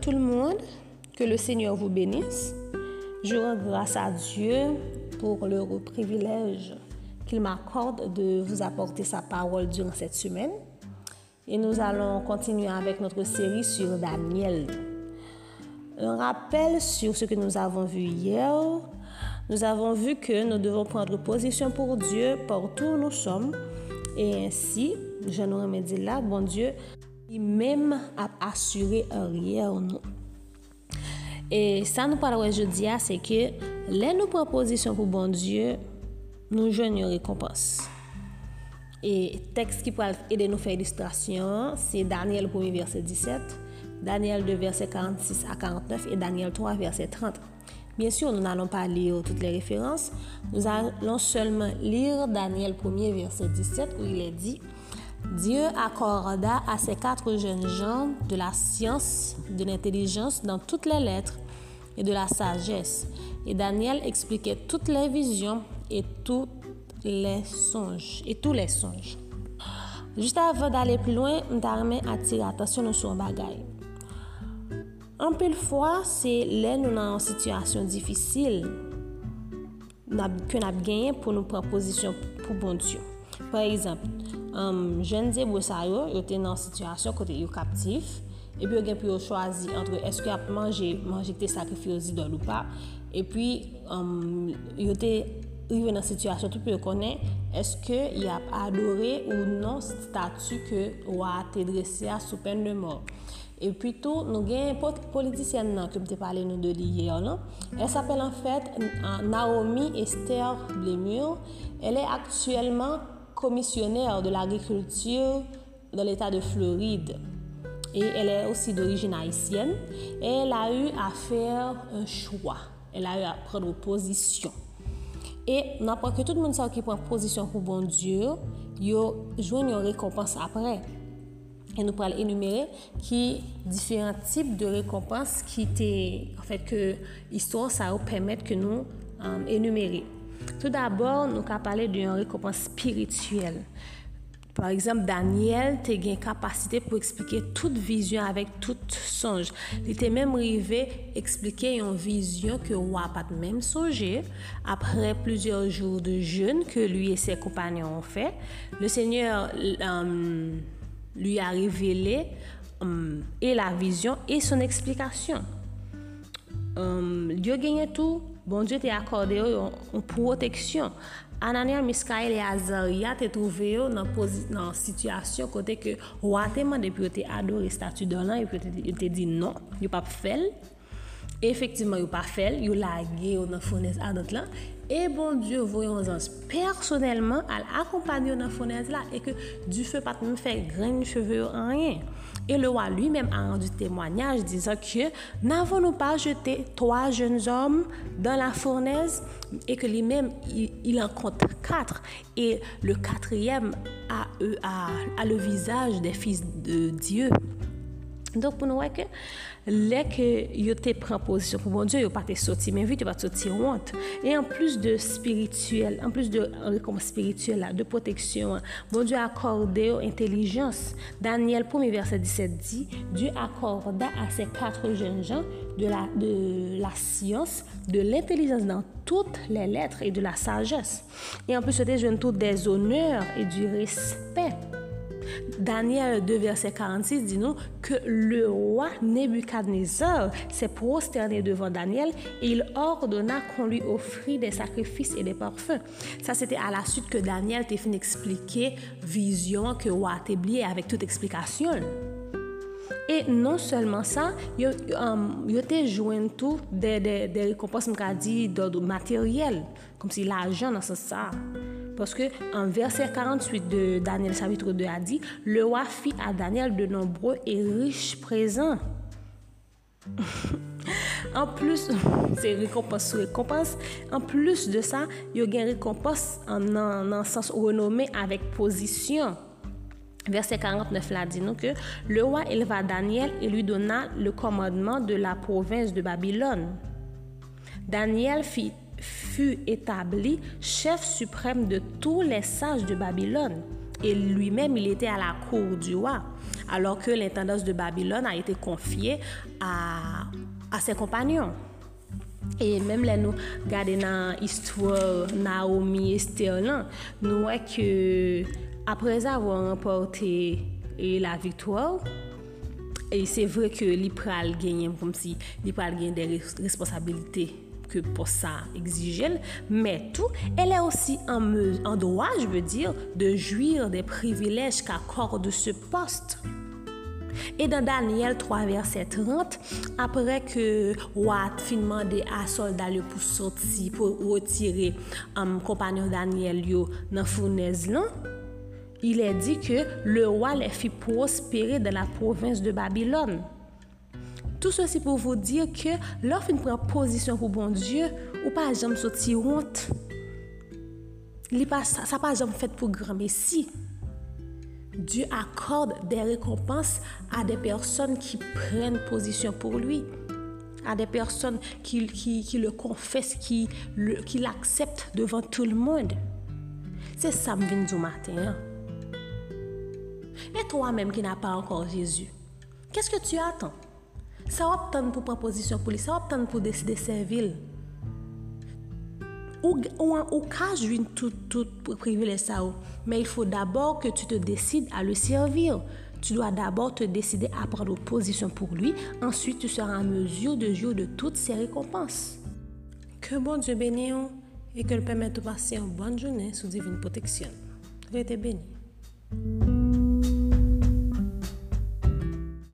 Tout le monde, que le Seigneur vous bénisse. Je rends grâce à Dieu pour le privilège qu'il m'accorde de vous apporter sa parole durant cette semaine. Et nous allons continuer avec notre série sur Daniel. Un rappel sur ce que nous avons vu hier. Nous avons vu que nous devons prendre position pour Dieu partout où nous sommes. Et ainsi, je nous remédie là, bon Dieu, li menm ap asyre orye ou nou. E sa nou pala wè jodi a, se ke lè nou proposisyon pou bon Diyo, nou jwen yon rekompans. E tekst ki pal ede nou fè ilustrasyon, se Daniel 1 verset 17, Daniel 2 verset 46 a 49, et Daniel 3 verset 30. Bien sûr, nous n'allons pas lire toutes les références. Nous allons seulement lire Daniel 1er, verset 17, où il est dit Dieu accorda à ces quatre jeunes gens de la science, de l'intelligence dans toutes les lettres et de la sagesse. Et Daniel expliquait toutes les visions et tous les songes. Et tous les songes. Juste avant d'aller plus loin, m'tarme attire attention nou sou bagay. Anpil fwa, se lè nou nan an situasyon difisil ke nap genyen pou nou preposisyon pou bon Diyo. Par exemple, um, jen zebou sa yo, yo te nan situasyon kote yo kaptif, epi yo gen pou yo chwazi antre eske ap manje, manje te sakrifi yo zidol ou pa, epi um, yo te rive nan situasyon tout pou yo konen, eske yo ap adore ou non statu ke wak te dresi a sou pen de mor. E pwitou nou gen politisyen nan ke mte pale nou de li yer lan. El s'apel an fèt euh, Naomi Esther Blemur. El e aktuelman commissionnaire de l'agriculture dans l'État de Floride. Et elle est aussi d'origine haïtienne. Et elle a eu à faire un choix. Elle a eu à prendre position. Et n'importe que tout le monde sait qui prend position pour bon Dieu, il joue une récompense après. Et nous pourrons énumérer qui différents types de récompenses qui étaient en fait que l'histoire ça va permettre que nous euh, énumérer. Tout d'abord, nou ka pale de yon rekompans spirituel. Par exemple, Daniel te gen kapasite pou eksplike tout vizyon avèk tout sonj. Li te mèm rive eksplike yon vizyon ke wap at mèm sonje. Apre plusieurs jours de jeûne ke lui et ses compagnons ont fait, le Seigneur um, lui a révélé um, et la vizyon et son eksplikasyon. Um, euh, yo genye tou bon Diyo te akorde yo yon proteksyon. Anania, Miskael e Azaria te trouve yo nan, nan situasyon kote ke wate man depi yo te adore statu donan, yo te, yo te di non, yo pa fel. Efektivman yo pa fel, yo lage yo nan founez adot lan. E bon Diyo voyon zans personelman al akompany yo nan founez la e ke du fe pat mwen fe gren cheve yo anyen. Et le roi lui-même a rendu témoignage disant que n'avons-nous pas jeté trois jeunes hommes dans la fournaise? Et que lui-même, il, en compte quatre. Et le quatrième a, a, le visage des fils de Dieu. Donc, pour nous, que Lè ke yo te pren posisyon pou bon Diyo, yo pa te soti men vit, yo pa te soti want. E an plus de spirituel, an plus de rekom spirituel la, de proteksyon, bon Diyo akorde yo intelijans. Daniel 1 verset 17 di, Diyo akorde a se katre jen jan de la siyans, de l'intelijans dan tout le letre et de la sajes. E an plus yo te tout des honneur et du respet. Daniel 2, verset 46 dit nous que le roi Nebuchadnezzar s'est prosterné devant Daniel et il ordonna qu'on lui offrit des sacrifices et des parfums. Ça, c'était à la suite que Daniel t'a fait expliquer vision que roi établi avec toute explication. Et non seulement ça, il um, a joué tout des, des, des récompenses d'ordre matériel, comme si l'argent dans ce ça. Parce que en verset 48 de Daniel chapitre 2 a dit, le roi fit à Daniel de nombreux et riches présents. en plus, c'est récompense récompense. En plus de ça, il y a une récompense en un sens renommé avec position. Verset 49 là dit nous que le roi éleva Daniel et lui donna le commandement de la province de Babylone. Daniel fit fut établi chef suprême de tous les sages de Babylone. Et lui-même, il était à la cour du roi, alors que l'intendance de Babylone a été confiée à, à ses compagnons. E mèm lè nou gade nan istwa Naomi Esther lan, nou wè ke aprez avon remporte la viktor, e se vre ke li pral genyen kom si li pral genyen de responsabilite. que pour ça exigent, mais tout, elle est aussi en, en droit, je veux dire, de jouir des privilèges qu'accorde ce poste. Et dans Daniel 3, verset 30, après que Watt fin demandé à soldat pour sortir, pour retirer un um, compagnon Daniel yo dans fournaise là, il est dit que le roi les fit prospérer dans la province de Babylone. Tout ceci pour vous dire que lorsqu'on prend position pour bon Dieu, ou pas jamais sortir honte. Ça pas jamais fait pour grand messie. Dieu accorde des récompenses à des personnes qui prennent position pour lui, à des personnes qui, qui, le confessent, qui, l'acceptent devant tout le monde. C'est ça que je du matin. Hein. Et toi-même qui n'as pas encore Jésus, qu'est-ce que tu attends? Ça va obtenir pour prendre position pour lui, ça va obtenir pour décider de servir ou, ou, ou cas tout, tout privilège ça. Mais il faut d'abord que tu te décides à le servir. Tu dois d'abord te décider à prendre position pour lui. Ensuite, tu seras en mesure de jouir de toutes ses récompenses. Que bon Dieu bénisse et que le permette de passer une bonne journée sous divine protection. été béni.